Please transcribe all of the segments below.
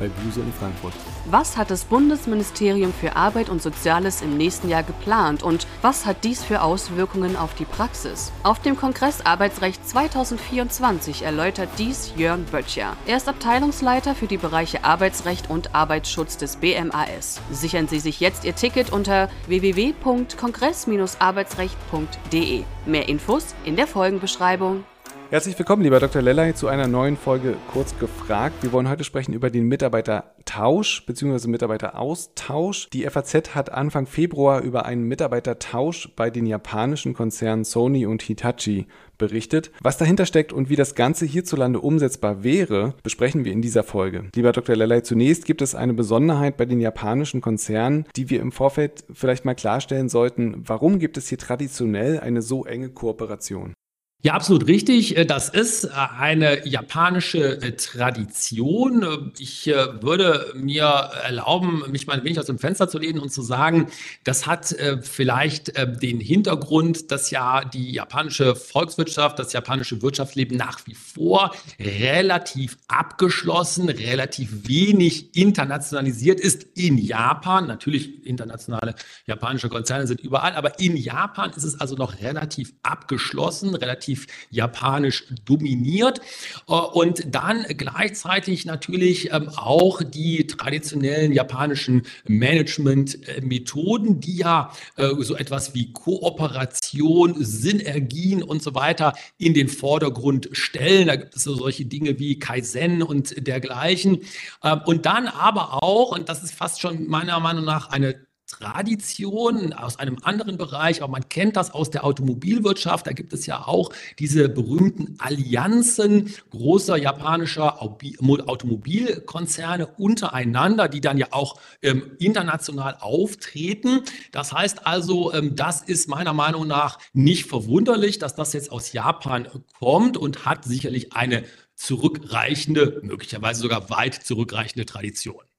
bei Buse in Frankfurt. Was hat das Bundesministerium für Arbeit und Soziales im nächsten Jahr geplant und was hat dies für Auswirkungen auf die Praxis? Auf dem Kongress Arbeitsrecht 2024 erläutert dies Jörn Böttcher. Er ist Abteilungsleiter für die Bereiche Arbeitsrecht und Arbeitsschutz des BMAS. Sichern Sie sich jetzt Ihr Ticket unter www.kongress-arbeitsrecht.de. Mehr Infos in der Folgenbeschreibung. Herzlich willkommen, lieber Dr. Lellay, zu einer neuen Folge Kurz gefragt. Wir wollen heute sprechen über den Mitarbeitertausch bzw. Mitarbeiteraustausch. Die FAZ hat Anfang Februar über einen Mitarbeitertausch bei den japanischen Konzernen Sony und Hitachi berichtet. Was dahinter steckt und wie das Ganze hierzulande umsetzbar wäre, besprechen wir in dieser Folge. Lieber Dr. Lellay, zunächst gibt es eine Besonderheit bei den japanischen Konzernen, die wir im Vorfeld vielleicht mal klarstellen sollten. Warum gibt es hier traditionell eine so enge Kooperation? Ja, absolut richtig. Äh, das ist äh, eine japanische äh, Tradition. Ich würde mir erlauben, mich mal ein wenig aus dem Fenster zu lehnen und zu sagen, das hat vielleicht den Hintergrund, dass ja die japanische Volkswirtschaft, das japanische Wirtschaftsleben nach wie vor relativ abgeschlossen, relativ wenig internationalisiert ist in Japan. Natürlich internationale japanische Konzerne sind überall, aber in Japan ist es also noch relativ abgeschlossen, relativ relativ japanisch dominiert. Äh, und dann gleichzeitig natürlich ähm, auch die traditionellen japanischen Management-Methoden, die ja äh, so etwas wie Kooperation, Synergien und so weiter in den Vordergrund stellen. Da gibt es so solche Dinge wie Kaizen und dergleichen. Ähm, und dann aber auch, und das ist fast schon meiner Meinung nach eine Tradition aus einem anderen Bereich, aber man kennt das aus der Automobilwirtschaft. Da gibt es ja auch diese berühmten Allianzen großer japanischer Automobilkonzerne untereinander, die dann ja auch ähm, international auftreten. Das heißt also, ähm, das ist meiner Meinung nach nicht verwunderlich, dass das jetzt aus Japan kommt und hat sicherlich eine zurückreichende, möglicherweise sogar weit zurückreichende Tradition.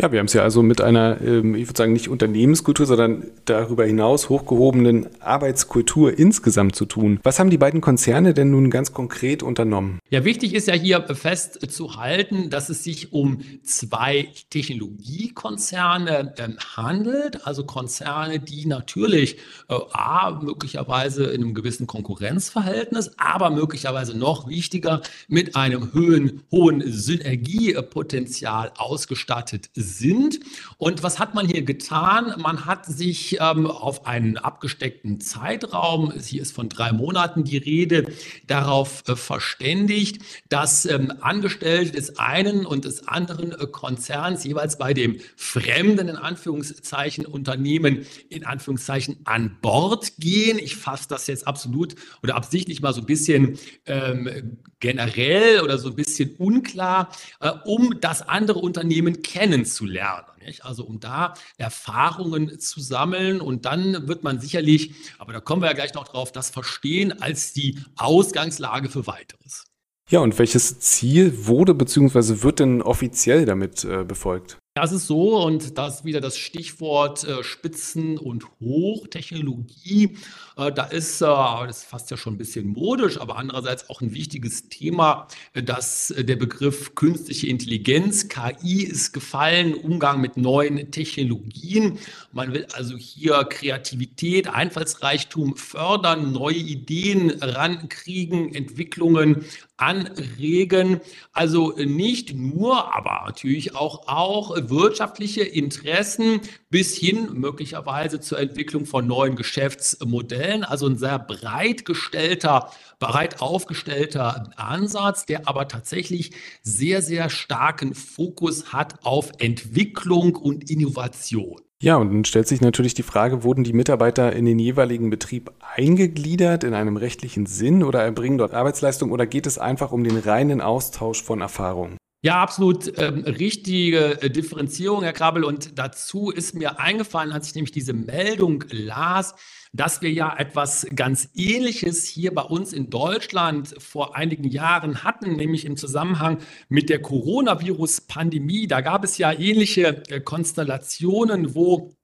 Ja, wir haben es ja also mit einer, ähm, ich würde sagen, nicht Unternehmenskultur, sondern darüber hinaus hochgehobenen Arbeitskultur insgesamt zu tun. Was haben die beiden Konzerne denn nun ganz konkret unternommen? Ja, wichtig ist ja hier festzuhalten, dass es sich um zwei Technologiekonzerne äh, handelt, also Konzerne, die natürlich äh, A, möglicherweise in einem gewissen Konkurrenzverhältnis, aber möglicherweise noch wichtiger mit einem hohen, hohen Synergiepotenzial ausgestattet sind sind. Und was hat man hier getan? Man hat sich ähm, auf einen abgesteckten Zeitraum, hier ist von drei Monaten die Rede, darauf äh, verständigt, dass ähm, Angestellte des einen und des anderen äh, Konzerns jeweils bei dem fremden, in Anführungszeichen, Unternehmen, in Anführungszeichen, an Bord gehen. Ich fasse das jetzt absolut oder absichtlich mal so ein bisschen ähm, generell oder so ein bisschen unklar, äh, um das andere Unternehmen kennenzulernen zu lernen. Nicht? Also um da Erfahrungen zu sammeln und dann wird man sicherlich, aber da kommen wir ja gleich noch drauf, das verstehen als die Ausgangslage für weiteres. Ja, und welches Ziel wurde bzw. wird denn offiziell damit äh, befolgt? Das ist so und das ist wieder das Stichwort äh, Spitzen- und Hochtechnologie. Äh, da ist, äh, das ist fast ja schon ein bisschen modisch, aber andererseits auch ein wichtiges Thema, äh, dass äh, der Begriff künstliche Intelligenz, KI ist gefallen, Umgang mit neuen Technologien. Man will also hier Kreativität, Einfallsreichtum fördern, neue Ideen rankriegen, Entwicklungen anregen. Also nicht nur, aber natürlich auch, auch wirtschaftliche Interessen bis hin möglicherweise zur Entwicklung von neuen Geschäftsmodellen. Also ein sehr breit gestellter, breit aufgestellter Ansatz, der aber tatsächlich sehr, sehr starken Fokus hat auf Entwicklung und Innovation. Ja, und dann stellt sich natürlich die Frage, wurden die Mitarbeiter in den jeweiligen Betrieb eingegliedert in einem rechtlichen Sinn oder erbringen dort Arbeitsleistung oder geht es einfach um den reinen Austausch von Erfahrungen? Ja, absolut ähm, richtige äh, Differenzierung, Herr Krabbel. Und dazu ist mir eingefallen, als ich nämlich diese Meldung las, dass wir ja etwas ganz Ähnliches hier bei uns in Deutschland vor einigen Jahren hatten, nämlich im Zusammenhang mit der Coronavirus-Pandemie. Da gab es ja ähnliche äh, Konstellationen, wo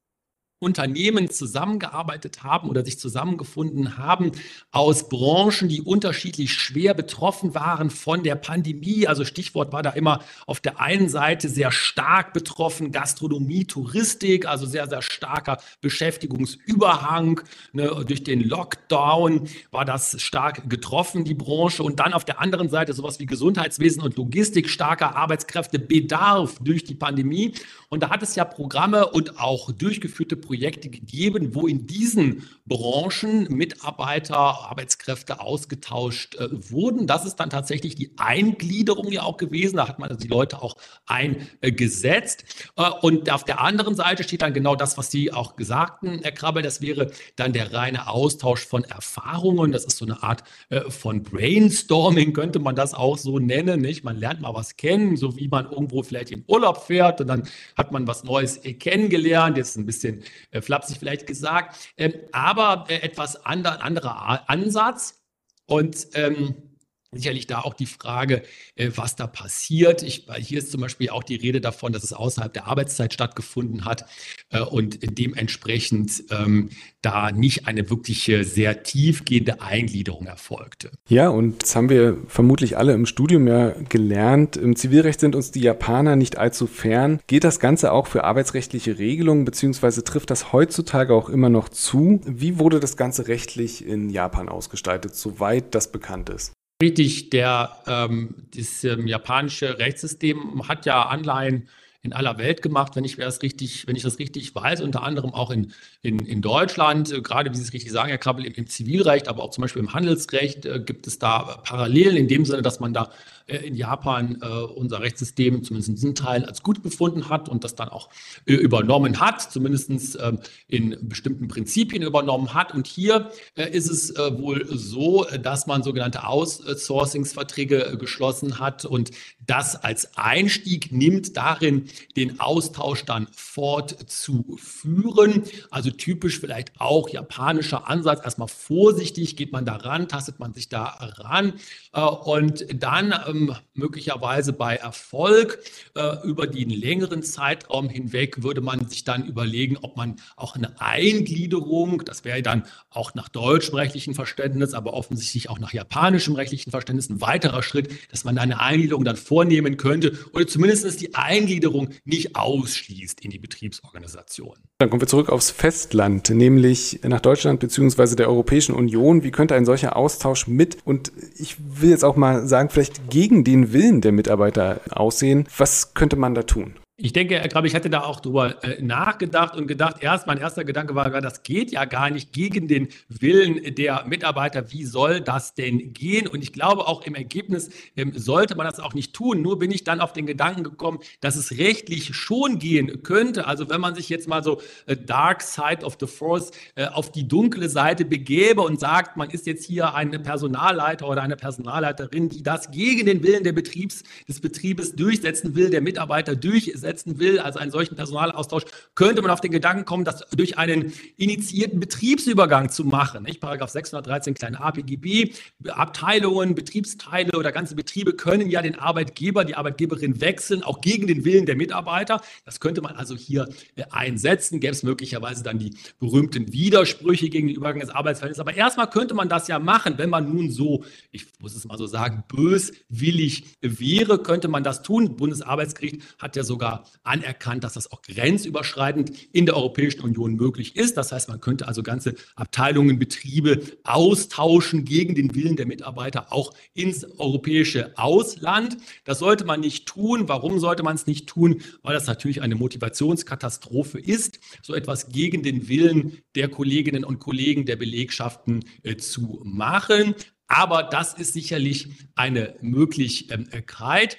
Unternehmen zusammengearbeitet haben oder sich zusammengefunden haben aus Branchen, die unterschiedlich schwer betroffen waren von der Pandemie. Also Stichwort war da immer auf der einen Seite sehr stark betroffen Gastronomie, Touristik, also sehr, sehr starker Beschäftigungsüberhang. Ne, durch den Lockdown war das stark getroffen, die Branche. Und dann auf der anderen Seite sowas wie Gesundheitswesen und Logistik, starker Arbeitskräftebedarf durch die Pandemie. Und da hat es ja Programme und auch durchgeführte Projekte gegeben, wo in diesen Branchen Mitarbeiter, Arbeitskräfte ausgetauscht äh, wurden. Das ist dann tatsächlich die Eingliederung ja auch gewesen. Da hat man also die Leute auch eingesetzt. Äh, und auf der anderen Seite steht dann genau das, was Sie auch sagten, Herr Krabbel. Das wäre dann der reine Austausch von Erfahrungen. Das ist so eine Art äh, von Brainstorming, könnte man das auch so nennen. Nicht? Man lernt mal was kennen, so wie man irgendwo vielleicht in Urlaub fährt und dann hat man was Neues kennengelernt. Jetzt ein bisschen äh, flapsig vielleicht gesagt, ähm, aber äh, etwas ander, anderer Ansatz. Und ähm, Sicherlich da auch die Frage, äh, was da passiert. Ich, hier ist zum Beispiel auch die Rede davon, dass es außerhalb der Arbeitszeit stattgefunden hat äh, und dementsprechend ähm, da nicht eine wirkliche sehr tiefgehende Eingliederung erfolgte. Ja, und das haben wir vermutlich alle im Studium ja gelernt. Im Zivilrecht sind uns die Japaner nicht allzu fern. Geht das Ganze auch für arbeitsrechtliche Regelungen, beziehungsweise trifft das heutzutage auch immer noch zu? Wie wurde das Ganze rechtlich in Japan ausgestaltet, soweit das bekannt ist? Richtig, der, ähm, das ähm, japanische Rechtssystem hat ja Anleihen in aller Welt gemacht, wenn ich das richtig, wenn ich das richtig weiß, unter anderem auch in, in, in Deutschland, äh, gerade wie Sie es richtig sagen, Herr Krabbel, im, im Zivilrecht, aber auch zum Beispiel im Handelsrecht äh, gibt es da Parallelen in dem Sinne, dass man da äh, in Japan äh, unser Rechtssystem zumindest in diesem Teil als gut befunden hat und das dann auch äh, übernommen hat, zumindest ähm, in bestimmten Prinzipien übernommen hat. Und hier ist es wohl so, dass man sogenannte Outsourcingsverträge geschlossen hat und das als Einstieg nimmt, darin den Austausch dann fortzuführen. Also typisch vielleicht auch japanischer Ansatz. Erstmal vorsichtig geht man da ran, tastet man sich da ran und dann ähm, möglicherweise bei Erfolg äh, über den längeren Zeitraum hinweg würde man sich dann überlegen, ob man auch eine Eingliederung, das wäre dann auch nach deutschem rechtlichen Verständnis, aber offensichtlich auch nach japanischem rechtlichen Verständnis ein weiterer Schritt, dass man eine Eingliederung dann vornehmen könnte oder zumindest die Eingliederung nicht ausschließt in die Betriebsorganisation. Dann kommen wir zurück aufs Festland, nämlich nach Deutschland bzw. der Europäischen Union. Wie könnte ein solcher Austausch mit und ich will jetzt auch mal sagen, vielleicht gegen gegen den Willen der Mitarbeiter aussehen. Was könnte man da tun? Ich denke, ich glaube, ich hatte da auch drüber äh, nachgedacht und gedacht, erst mein erster Gedanke war, das geht ja gar nicht gegen den Willen der Mitarbeiter. Wie soll das denn gehen? Und ich glaube auch im Ergebnis ähm, sollte man das auch nicht tun. Nur bin ich dann auf den Gedanken gekommen, dass es rechtlich schon gehen könnte. Also wenn man sich jetzt mal so äh, Dark Side of the Force äh, auf die dunkle Seite begäbe und sagt, man ist jetzt hier ein Personalleiter oder eine Personalleiterin, die das gegen den Willen der Betriebs, des Betriebes durchsetzen will, der Mitarbeiter durchsetzen setzen will, also einen solchen Personalaustausch, könnte man auf den Gedanken kommen, das durch einen initiierten Betriebsübergang zu machen. Nicht? Paragraph 613 kleine APGB, Abteilungen, Betriebsteile oder ganze Betriebe können ja den Arbeitgeber, die Arbeitgeberin wechseln, auch gegen den Willen der Mitarbeiter. Das könnte man also hier äh, einsetzen. Gäbe es möglicherweise dann die berühmten Widersprüche gegen den Übergang des Arbeitsverhältnisses. Aber erstmal könnte man das ja machen, wenn man nun so, ich muss es mal so sagen, böswillig wäre, könnte man das tun. Bundesarbeitsgericht hat ja sogar anerkannt, dass das auch grenzüberschreitend in der Europäischen Union möglich ist. Das heißt, man könnte also ganze Abteilungen, Betriebe austauschen gegen den Willen der Mitarbeiter auch ins europäische Ausland. Das sollte man nicht tun. Warum sollte man es nicht tun? Weil das natürlich eine Motivationskatastrophe ist, so etwas gegen den Willen der Kolleginnen und Kollegen der Belegschaften äh, zu machen. Aber das ist sicherlich eine Möglichkeit.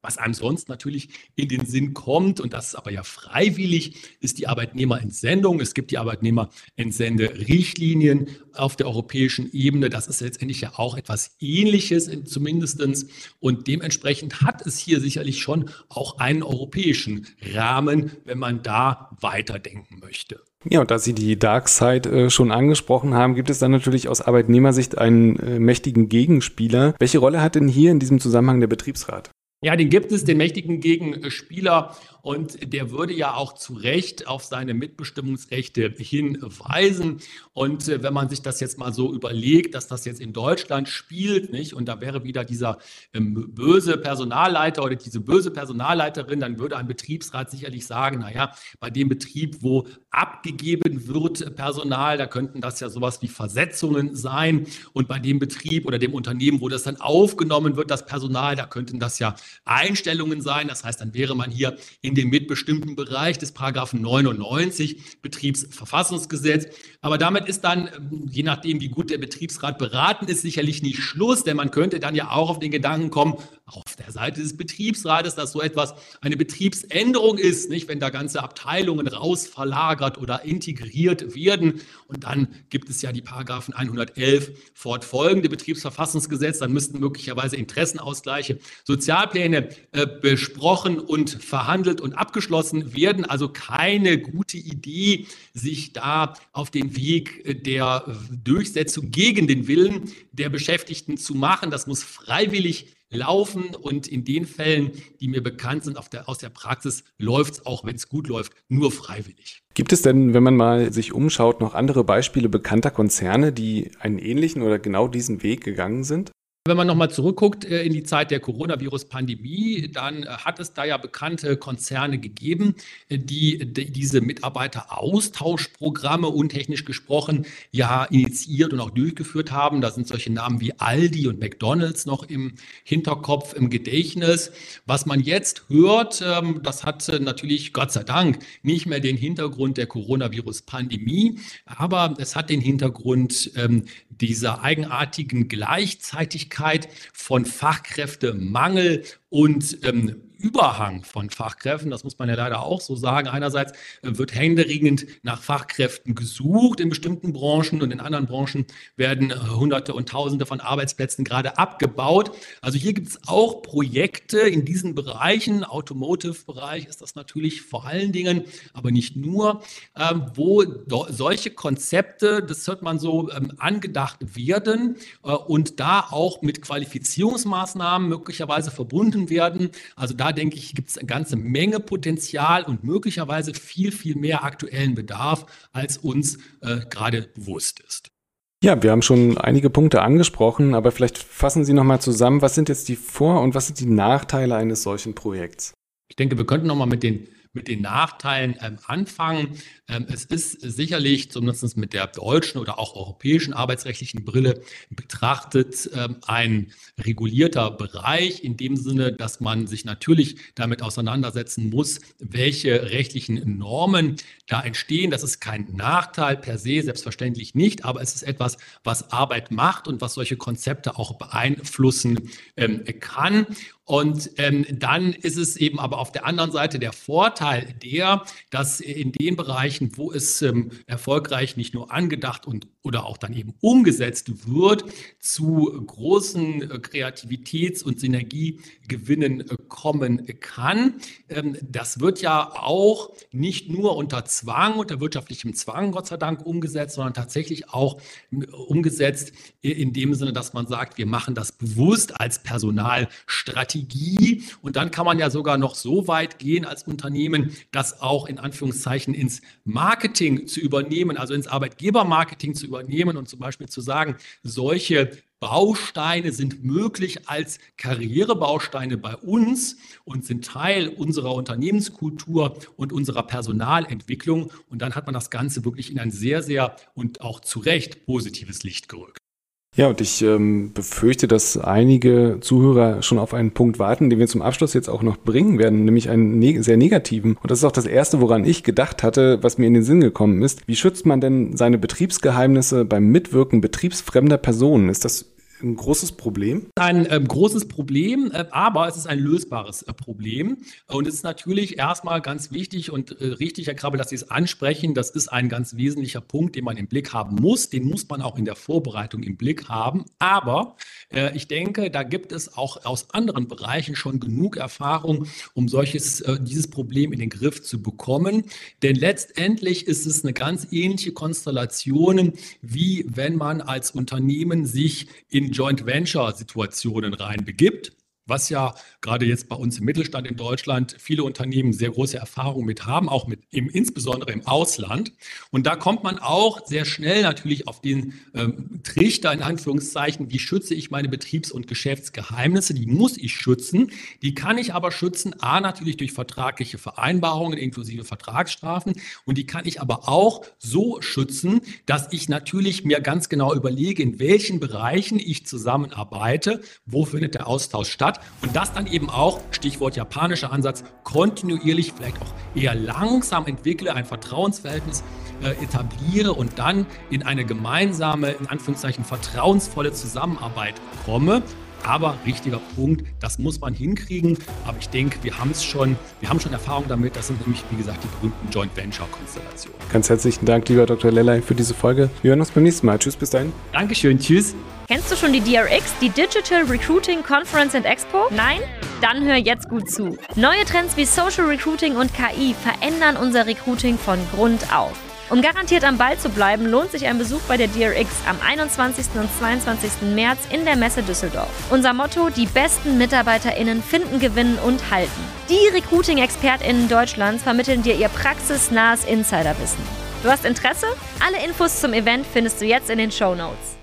Was einem sonst natürlich in den Sinn kommt, und das ist aber ja freiwillig, ist die Arbeitnehmerentsendung. Es gibt die Arbeitnehmerentsende-Richtlinien auf der europäischen Ebene. Das ist letztendlich ja auch etwas Ähnliches zumindest. Und dementsprechend hat es hier sicherlich schon auch einen europäischen Rahmen, wenn man da weiterdenken möchte. Ja, und da Sie die Dark Side äh, schon angesprochen haben, gibt es dann natürlich aus Arbeitnehmersicht einen äh, mächtigen Gegenspieler. Welche Rolle hat denn hier in diesem Zusammenhang der Betriebsrat? Ja, den gibt es, den mächtigen Gegenspieler. Und der würde ja auch zu Recht auf seine Mitbestimmungsrechte hinweisen. Und äh, wenn man sich das jetzt mal so überlegt, dass das jetzt in Deutschland spielt, nicht? Und da wäre wieder dieser ähm, böse Personalleiter oder diese böse Personalleiterin, dann würde ein Betriebsrat sicherlich sagen, naja, bei dem Betrieb, wo abgegeben wird Personal, da könnten das ja sowas wie Versetzungen sein. Und bei dem Betrieb oder dem Unternehmen, wo das dann aufgenommen wird, das Personal, da könnten das ja Einstellungen sein. Das heißt, dann wäre man hier in dem mitbestimmten Bereich des Paragraphen 99 Betriebsverfassungsgesetz. Aber damit ist dann, je nachdem, wie gut der Betriebsrat beraten ist, sicherlich nicht Schluss, denn man könnte dann ja auch auf den Gedanken kommen, auf der Seite des Betriebsrates, dass so etwas eine Betriebsänderung ist, nicht, wenn da ganze Abteilungen raus verlagert oder integriert werden. Und dann gibt es ja die Paragraphen 111 fortfolgende Betriebsverfassungsgesetz, dann müssten möglicherweise Interessenausgleiche, Sozialpläne äh, besprochen und verhandelt und abgeschlossen werden. Also keine gute Idee, sich da auf den Weg der Durchsetzung gegen den Willen der Beschäftigten zu machen. Das muss freiwillig laufen und in den Fällen, die mir bekannt sind der, aus der Praxis, läuft es auch, wenn es gut läuft, nur freiwillig. Gibt es denn, wenn man mal sich umschaut, noch andere Beispiele bekannter Konzerne, die einen ähnlichen oder genau diesen Weg gegangen sind? Wenn man nochmal zurückguckt äh, in die Zeit der Coronavirus-Pandemie, dann äh, hat es da ja bekannte Konzerne gegeben, äh, die, diese Mitarbeiteraustauschprogramme untechnisch gesprochen ja initiiert und auch durchgeführt haben. Da sind solche Namen wie Aldi und McDonald's noch im Hinterkopf, im Gedächtnis. Was man jetzt hört, ähm, das hat natürlich Gott sei Dank nicht mehr den Hintergrund der Coronavirus-Pandemie, aber es hat den Hintergrund ähm, dieser eigenartigen Gleichzeitigkeit Möglichkeit von Fachkräftemangel und ähm, Überhang von Fachkräften, das muss man ja leider auch so sagen. Einerseits äh, wird händeringend nach Fachkräften gesucht in bestimmten Branchen und in anderen Branchen werden äh, Hunderte und Tausende von Arbeitsplätzen gerade abgebaut. Also hier gibt es auch Projekte in diesen Bereichen. Automotive-Bereich ist das natürlich vor allen Dingen, aber nicht nur, ähm, wo solche Konzepte, das hört man so, ähm, angedacht werden äh, und da auch mit Qualifizierungsmaßnahmen möglicherweise verbunden werden. Also da denke ich, gibt es eine ganze Menge Potenzial und möglicherweise viel, viel mehr aktuellen Bedarf, als uns äh, gerade bewusst ist. Ja, wir haben schon einige Punkte angesprochen, aber vielleicht fassen Sie nochmal zusammen, was sind jetzt die Vor- und was sind die Nachteile eines solchen Projekts? Ich denke, wir könnten nochmal mit den mit den Nachteilen ähm, anfangen. Ähm, es ist sicherlich, zumindest mit der deutschen oder auch europäischen arbeitsrechtlichen Brille betrachtet, ähm, ein regulierter Bereich in dem Sinne, dass man sich natürlich damit auseinandersetzen muss, welche rechtlichen Normen da entstehen. Das ist kein Nachteil per se, selbstverständlich nicht, aber es ist etwas, was Arbeit macht und was solche Konzepte auch beeinflussen ähm, kann. Und ähm, dann ist es eben aber auf der anderen Seite der Vorteil der, dass in den Bereichen, wo es ähm, erfolgreich nicht nur angedacht und oder auch dann eben umgesetzt wird, zu großen äh, Kreativitäts- und Synergiegewinnen äh, kommen kann. Ähm, das wird ja auch nicht nur unter Zwang, unter wirtschaftlichem Zwang, Gott sei Dank, umgesetzt, sondern tatsächlich auch äh, umgesetzt in dem Sinne, dass man sagt, wir machen das bewusst als Personalstrategie Strategie. Und dann kann man ja sogar noch so weit gehen als Unternehmen, das auch in Anführungszeichen ins Marketing zu übernehmen, also ins Arbeitgebermarketing zu übernehmen und zum Beispiel zu sagen, solche Bausteine sind möglich als Karrierebausteine bei uns und sind Teil unserer Unternehmenskultur und unserer Personalentwicklung. Und dann hat man das Ganze wirklich in ein sehr, sehr und auch zu Recht positives Licht gerückt. Ja, und ich ähm, befürchte, dass einige Zuhörer schon auf einen Punkt warten, den wir zum Abschluss jetzt auch noch bringen werden, nämlich einen ne sehr negativen. Und das ist auch das Erste, woran ich gedacht hatte, was mir in den Sinn gekommen ist. Wie schützt man denn seine Betriebsgeheimnisse beim Mitwirken betriebsfremder Personen? Ist das ein großes Problem? Ein ähm, großes Problem, äh, aber es ist ein lösbares äh, Problem. Und es ist natürlich erstmal ganz wichtig und äh, richtig, Herr Krabbel, dass Sie es ansprechen. Das ist ein ganz wesentlicher Punkt, den man im Blick haben muss. Den muss man auch in der Vorbereitung im Blick haben. Aber äh, ich denke, da gibt es auch aus anderen Bereichen schon genug Erfahrung, um solches, äh, dieses Problem in den Griff zu bekommen. Denn letztendlich ist es eine ganz ähnliche Konstellation, wie wenn man als Unternehmen sich in Joint Venture Situationen reinbegibt was ja gerade jetzt bei uns im Mittelstand in Deutschland viele Unternehmen sehr große Erfahrungen mit haben, auch mit im, insbesondere im Ausland. Und da kommt man auch sehr schnell natürlich auf den ähm, Trichter in Anführungszeichen, wie schütze ich meine Betriebs- und Geschäftsgeheimnisse? Die muss ich schützen. Die kann ich aber schützen, a natürlich durch vertragliche Vereinbarungen inklusive Vertragsstrafen und die kann ich aber auch so schützen, dass ich natürlich mir ganz genau überlege, in welchen Bereichen ich zusammenarbeite, wo findet der Austausch statt und das dann eben auch, Stichwort japanischer Ansatz, kontinuierlich, vielleicht auch eher langsam entwickle, ein Vertrauensverhältnis äh, etabliere und dann in eine gemeinsame, in Anführungszeichen vertrauensvolle Zusammenarbeit komme. Aber richtiger Punkt, das muss man hinkriegen. Aber ich denke, wir haben es schon, wir haben schon Erfahrung damit. Das sind nämlich, wie gesagt, die berühmten Joint Venture Konstellationen. Ganz herzlichen Dank, lieber Dr. Lellay, für diese Folge. Wir hören uns beim nächsten Mal. Tschüss, bis dahin. Dankeschön, tschüss. Kennst du schon die DRX, die Digital Recruiting Conference and Expo? Nein? Dann hör jetzt gut zu. Neue Trends wie Social Recruiting und KI verändern unser Recruiting von Grund auf. Um garantiert am Ball zu bleiben, lohnt sich ein Besuch bei der DRX am 21. und 22. März in der Messe Düsseldorf. Unser Motto: die besten MitarbeiterInnen finden, gewinnen und halten. Die Recruiting-ExpertInnen Deutschlands vermitteln dir ihr praxisnahes Insiderwissen. Du hast Interesse? Alle Infos zum Event findest du jetzt in den Show Notes.